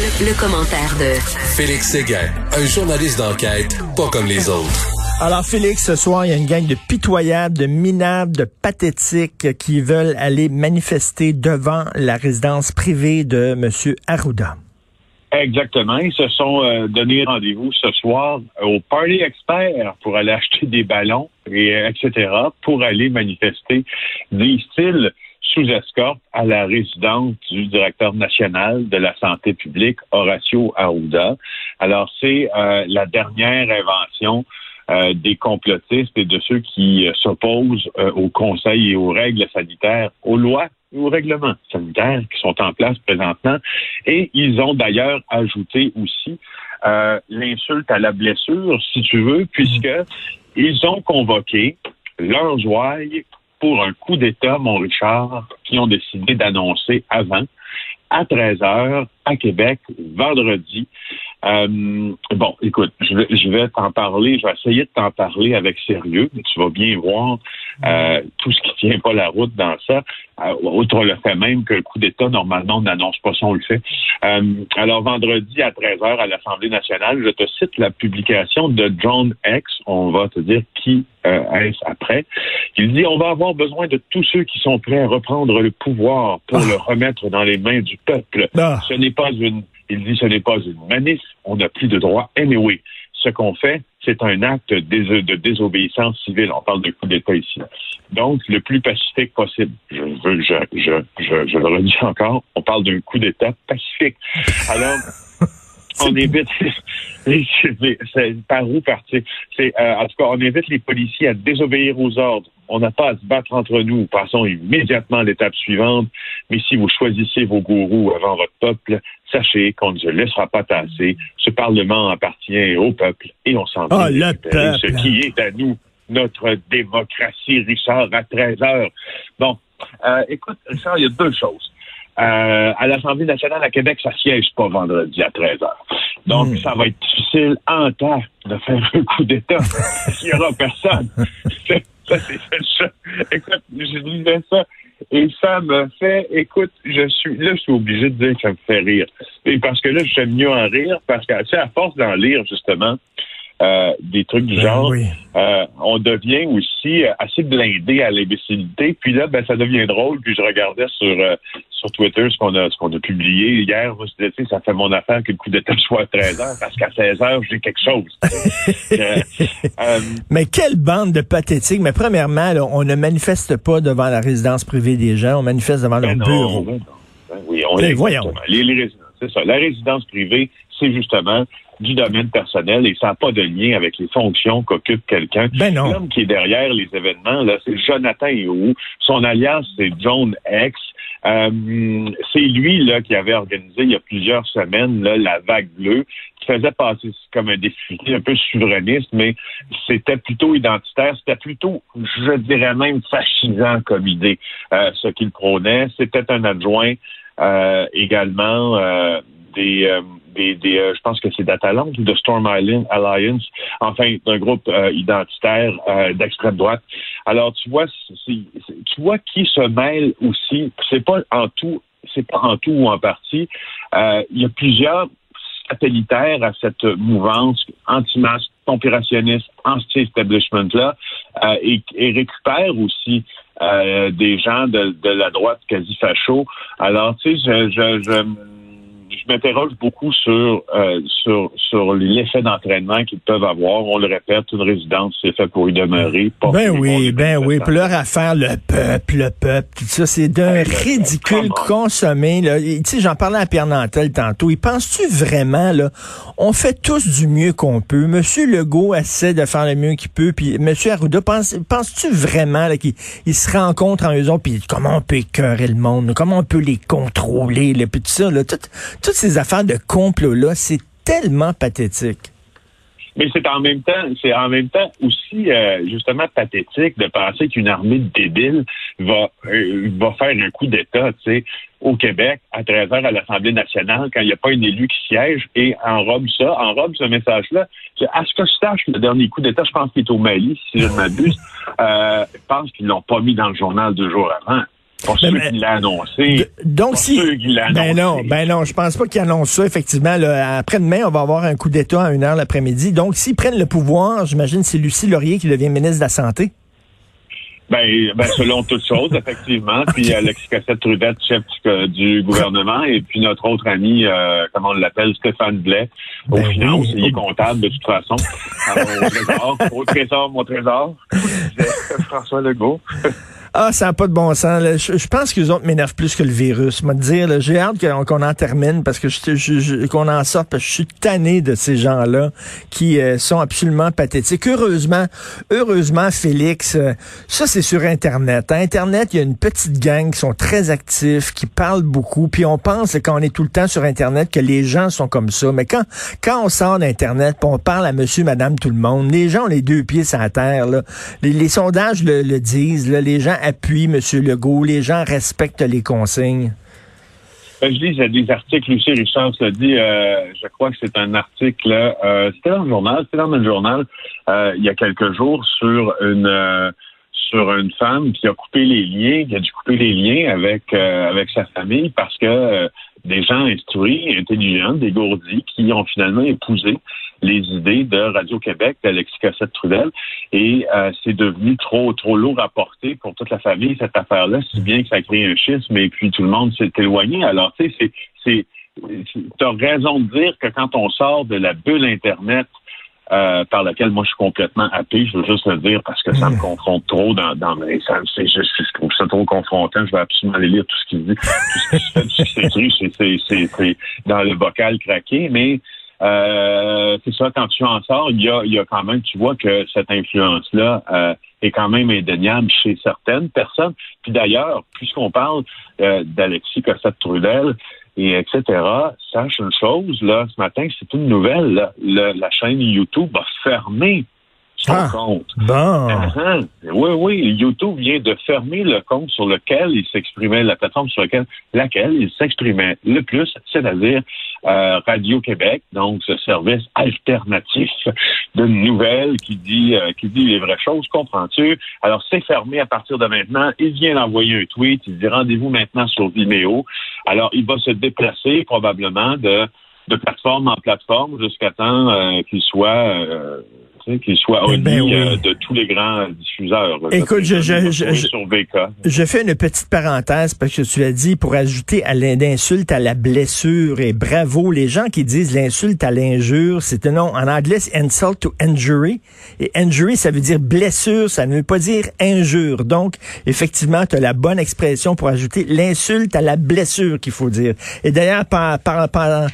Le, commentaire de Félix Séguin, un journaliste d'enquête pas comme les autres. Alors Félix, ce soir, il y a une gang de pitoyables, de minables, de pathétiques qui veulent aller manifester devant la résidence privée de M. Arruda. Exactement. Ils se sont euh, donné rendez-vous ce soir au Party Expert pour aller acheter des ballons et euh, etc. pour aller manifester, disent-ils, sous escorte à la résidence du directeur national de la santé publique, Horacio Arruda. Alors, c'est euh, la dernière invention euh, des complotistes et de ceux qui euh, s'opposent au conseil et aux règles sanitaires, aux lois et aux règlements sanitaires qui sont en place présentement. Et ils ont d'ailleurs ajouté aussi l'insulte à la blessure, si tu veux, puisque ils ont convoqué leurs ouailles pour un coup d'État, mon Richard, qui ont décidé d'annoncer avant, à 13 heures, à Québec, vendredi. Euh, bon, écoute, je vais, je vais t'en parler, je vais essayer de t'en parler avec sérieux, mais tu vas bien voir euh, tout ce qui tient pas la route dans ça. Euh, outre le fait même que le coup d'État, normalement, on n'annonce pas ça, on le fait. Euh, alors, vendredi à 13h à l'Assemblée nationale, je te cite la publication de John X, on va te dire qui est-ce après. Il dit, on va avoir besoin de tous ceux qui sont prêts à reprendre le pouvoir pour le remettre dans les mains du peuple. Ah. Ce n'est pas une, il dit, ce n'est pas une manif, on n'a plus de droit anyway. Ce qu'on fait, c'est un acte de désobéissance civile. On parle de coup d'État ici. Donc, le plus pacifique possible. Je, veux, je, je, je, je le redis encore, on parle d'un coup d'État pacifique. Alors, on évite c'est par où partir? C'est euh, en tout cas on invite les policiers à désobéir aux ordres on n'a pas à se battre entre nous passons immédiatement à l'étape suivante mais si vous choisissez vos gourous avant votre peuple sachez qu'on ne se laissera pas tasser ce parlement appartient au peuple et on s'en oh, le peuple. ce qui est à nous notre démocratie Richard à 13 heures bon euh, écoute Richard il y a deux choses euh, à l'Assemblée nationale à Québec, ça siège pas vendredi à 13 h Donc, hmm. ça va être difficile en temps de faire un coup d'État s'il n'y aura personne. ça, c'est. Écoute, je disais ça et ça me fait, écoute, je suis, là, je suis obligé de dire que ça me fait rire. Et parce que là, j'aime mieux en rire parce que, tu à force d'en lire, justement, euh, des trucs du ben genre, euh, on devient aussi euh, assez blindé à l'imbécilité. Puis là, ben, ça devient drôle. Puis je regardais sur sur Twitter ce qu'on a ce qu'on a publié hier. Moi, je disais, ça fait mon affaire que le coup d'état soit à 13 heures parce qu'à 16 heures, j'ai quelque chose. Mais quelle bande de pathétiques. Mais premièrement, on ne manifeste pas devant la résidence privée des gens. On manifeste devant leur ben bureau. Ben oui, on ben, voyons. c'est ça. La résidence privée, c'est justement du domaine personnel et ça n'a pas de lien avec les fonctions qu'occupe quelqu'un. Ben L'homme qui est derrière les événements, là, c'est Jonathan Héroux. Son alliance, c'est John X. Euh, c'est lui là qui avait organisé il y a plusieurs semaines là, la vague bleue, qui faisait passer comme un défi un peu souverainiste, mais c'était plutôt identitaire, c'était plutôt, je dirais même, fascisant comme idée, euh, ce qu'il prônait. C'était un adjoint également des des, euh, je pense que c'est d'Atalante ou de Storm Island Alliance, enfin d'un groupe euh, identitaire euh, d'extrême droite. Alors tu vois, tu vois qui se mêle aussi. C'est pas en tout, c'est pas en tout ou en partie. il y a plusieurs satellitaires à cette mouvance anti-masque, compirationniste, anti-establishment-là, et, et récupère aussi des gens de, de la droite quasi facho. Alors, tu sais, je, je, je je m'interroge beaucoup sur, euh, sur, sur l'effet d'entraînement qu'ils peuvent avoir. On le répète, une résidence, c'est fait pour y demeurer. ben oui, ben oui. Puis leur affaire, le peuple, le peuple, tout ça, c'est d'un ridicule consommé. Tu sais, j'en parlais à Pierre Nantel tantôt. Il pense-tu vraiment, là, on fait tous du mieux qu'on peut? Monsieur Legault essaie de faire le mieux qu'il peut. Puis Monsieur Arruda, pense, penses-tu vraiment qu'il se rencontre en eux autres, puis comment on peut écœurer le monde, comment on peut les contrôler, là, puis tout ça, là, tout, toutes ces affaires de complot-là, c'est tellement pathétique. Mais c'est en même temps, c'est en même temps aussi euh, justement pathétique de penser qu'une armée de débiles va euh, va faire un coup d'État, tu sais, au Québec à 13 heures à l'Assemblée nationale quand il n'y a pas un élu qui siège et enrobe ça, enrobe ce message-là. À ce que je sache, le dernier coup d'État, je pense qu'il est au Mali, si je ne m'abuse. Euh, je pense qu'ils l'ont pas mis dans le journal deux jours avant. Pour ceux qui l'ont annoncé. Donc, si. ben non, ben non, je pense pas qu'ils annoncent ça, effectivement. Après-demain, on va avoir un coup d'État à une heure l'après-midi. Donc, s'ils prennent le pouvoir, j'imagine c'est Lucie Laurier qui devient ministre de la Santé. Ben, ben selon toutes choses, effectivement. Puis Alexis Cassette-Trudette, chef du, gouvernement, et puis notre autre ami, euh, comment on l'appelle, Stéphane Blais, ben finance, il est comptable de toute façon. au trésor, au trésor, mon trésor, François Legault. Ah, ça n'a pas de bon sens. Je, pense que les autres m'énervent plus que le virus. Moi, dire, j'ai hâte qu'on en termine parce que je, qu'on en sorte parce que je suis tanné de ces gens-là qui euh, sont absolument pathétiques. Heureusement, heureusement, Félix, euh, ça c'est sur Internet. À Internet, il y a une petite gang qui sont très actifs, qui parlent beaucoup, puis on pense quand on est tout le temps sur Internet que les gens sont comme ça. Mais quand quand on sort d'Internet, on parle à Monsieur, Madame, tout le monde, les gens ont les deux pieds sur la terre. Les, sondages le, le disent. Les gens appuie M. Legault, les gens respectent les consignes? Ben, je lis des articles, Lucie Richard l'a dit, euh, je crois que c'est un article, euh, c'était dans le journal, c'était dans le journal euh, il y a quelques jours sur une sur une femme qui a coupé les liens, qui a dû couper les liens avec avec sa famille parce que des gens instruits, intelligents, dégourdis, qui ont finalement épousé les idées de Radio-Québec, d'Alexis Cossette-Trudel, et euh, c'est devenu trop trop lourd à porter pour toute la famille, cette affaire-là, si bien que ça a créé un schisme, et puis tout le monde s'est éloigné. Alors, tu sais, c'est... c'est tu as raison de dire que quand on sort de la bulle Internet euh, par laquelle moi je suis complètement happé, je veux juste le dire parce que ça me confronte trop dans, dans mes. Ça, c'est, je, trouve ça trop confrontant. Je vais absolument aller lire tout ce qu'il dit, tout ce qui c'est, c'est, c'est, dans le bocal craqué, mais euh, c'est ça, quand tu en sors, il y a, y a quand même, tu vois que cette influence-là euh, est quand même indéniable chez certaines personnes. Puis d'ailleurs, puisqu'on parle euh, d'Alexis Cossette-Trudel, et etc. Sache une chose, là, ce matin, c'est une nouvelle. la chaîne YouTube a fermé son ah, compte. Bon. Uh-huh. Oui, oui, YouTube vient de fermer le compte sur lequel il s'exprimait, la plateforme sur laquelle, laquelle il s'exprimait le plus, c'est-à-dire euh, Radio-Québec, donc ce service alternatif de nouvelles qui dit euh, qui dit les vraies choses, comprends-tu? Alors, c'est fermé à partir de maintenant. Il vient d'envoyer un tweet, il dit rendez-vous maintenant sur Vimeo. Alors, il va se déplacer probablement de de plateforme en plateforme jusqu'à temps euh, qu'il soit qu'il soit au ben euh, de tous les grands diffuseurs. Écoute, je, je, je, fais une petite parenthèse parce que tu l'as dit pour ajouter à l'insulte à la blessure et bravo les gens qui disent l'insulte à l'injure, c'est un nom en anglais c'est insult to injury et injury ça veut dire blessure, ça ne veut pas dire injure. Donc effectivement, tu as la bonne expression pour ajouter l'insulte à la blessure qu'il faut dire. Et d'ailleurs par, par, par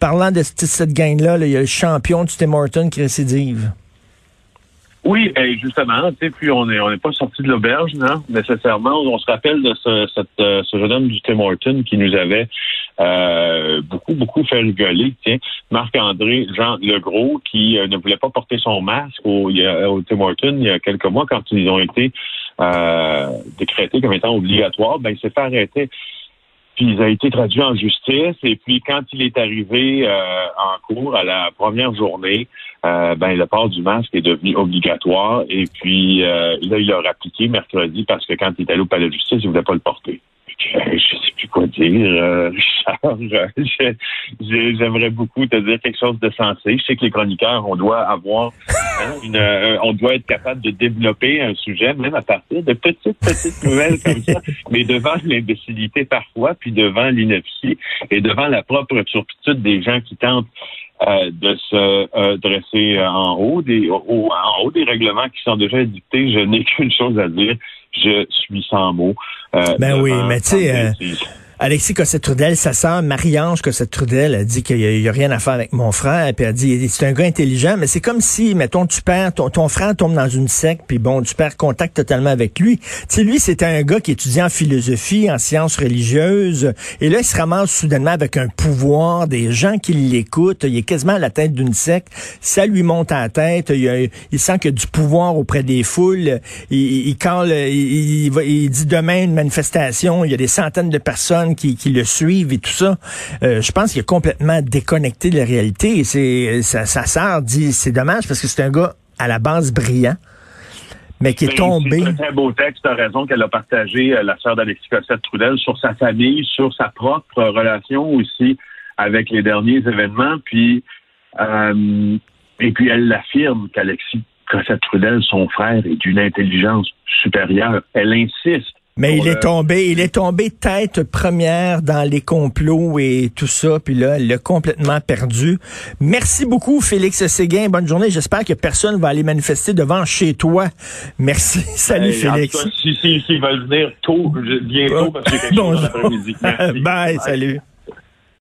parlant de cette gang-là, il y a le champion du Tim Horton qui récidive. Oui, ben justement, puis on n'est pas sorti de l'auberge, non, nécessairement. On se rappelle de euh, ce jeune homme du Tim Horton qui nous avait euh, beaucoup, beaucoup fait rigoler. Tiens, Marc-André Jean Legros, qui euh, ne voulait pas porter son masque au, au Tim Horton il y a quelques mois quand ils ont été décrétés comme étant obligatoires, ben il s'est fait arrêter puis il a été traduit en justice. Et puis quand il est arrivé euh, en cours à la première journée, euh, ben le port du masque est devenu obligatoire. Et puis euh, là, il l'a appliqué mercredi parce que quand il est allé au palais de justice, il voulait pas le porter. Je sais plus quoi dire, Richard. J'aimerais beaucoup te dire quelque chose de sensé. Je sais que les chroniqueurs, on doit avoir, hein, une, on doit être capable de développer un sujet, même à partir de petites, petites nouvelles comme ça. Mais devant l'imbécilité parfois, puis devant l'ineptie et devant la propre turpitude des gens qui tentent euh, de se euh, dresser en haut des en haut des règlements qui sont déjà dictés, je n'ai qu'une chose à dire, je suis sans mots. Euh, ben oui, mais tu sais Alexis Cossette-Trudel, sa sœur Marie-Ange Cossette-Trudel, a dit qu'il n'y a, rien à faire avec mon frère, puis elle a dit, c'est un gars intelligent, mais c'est comme si, mettons, tu perds, ton, frère tombe dans une secte, puis bon, tu perds contact totalement avec lui. Tu sais, lui, c'était un gars qui étudiait en philosophie, en sciences religieuses, et là, il se ramasse soudainement avec un pouvoir, des gens qui l'écoutent, il est quasiment à la tête d'une secte, ça lui monte à la tête, il, il sent qu'il y a du pouvoir auprès des foules, il, il, il, il dit demain une manifestation, il y a des centaines de personnes qui, le suivent et tout ça, euh, je pense qu'il est complètement déconnecté de la réalité. Et c'est sa, sa sœur dit c'est dommage parce que c'est un gars à la base brillant. Mais qui est tombé. C'est un très beau texte, tu raison, qu'elle a partagé, euh, la sœur d'Alexis Cossette-Trudel, sur sa famille, sur sa propre relation aussi avec les derniers événements. Puis, euh, et puis elle l'affirme qu'Alexis Cossette-Trudel, son frère, est d'une intelligence supérieure. Elle insiste mais il est tombé, il est tombé tête première dans les complots et tout ça, puis là, il l'a complètement perdu. Merci beaucoup, Félix Séguin. Bonne journée. J'espère que personne va aller manifester devant chez toi. Merci. Salut, Félix. si, si, si, veulent venir tôt, bientôt, parce que chose Bye, salut.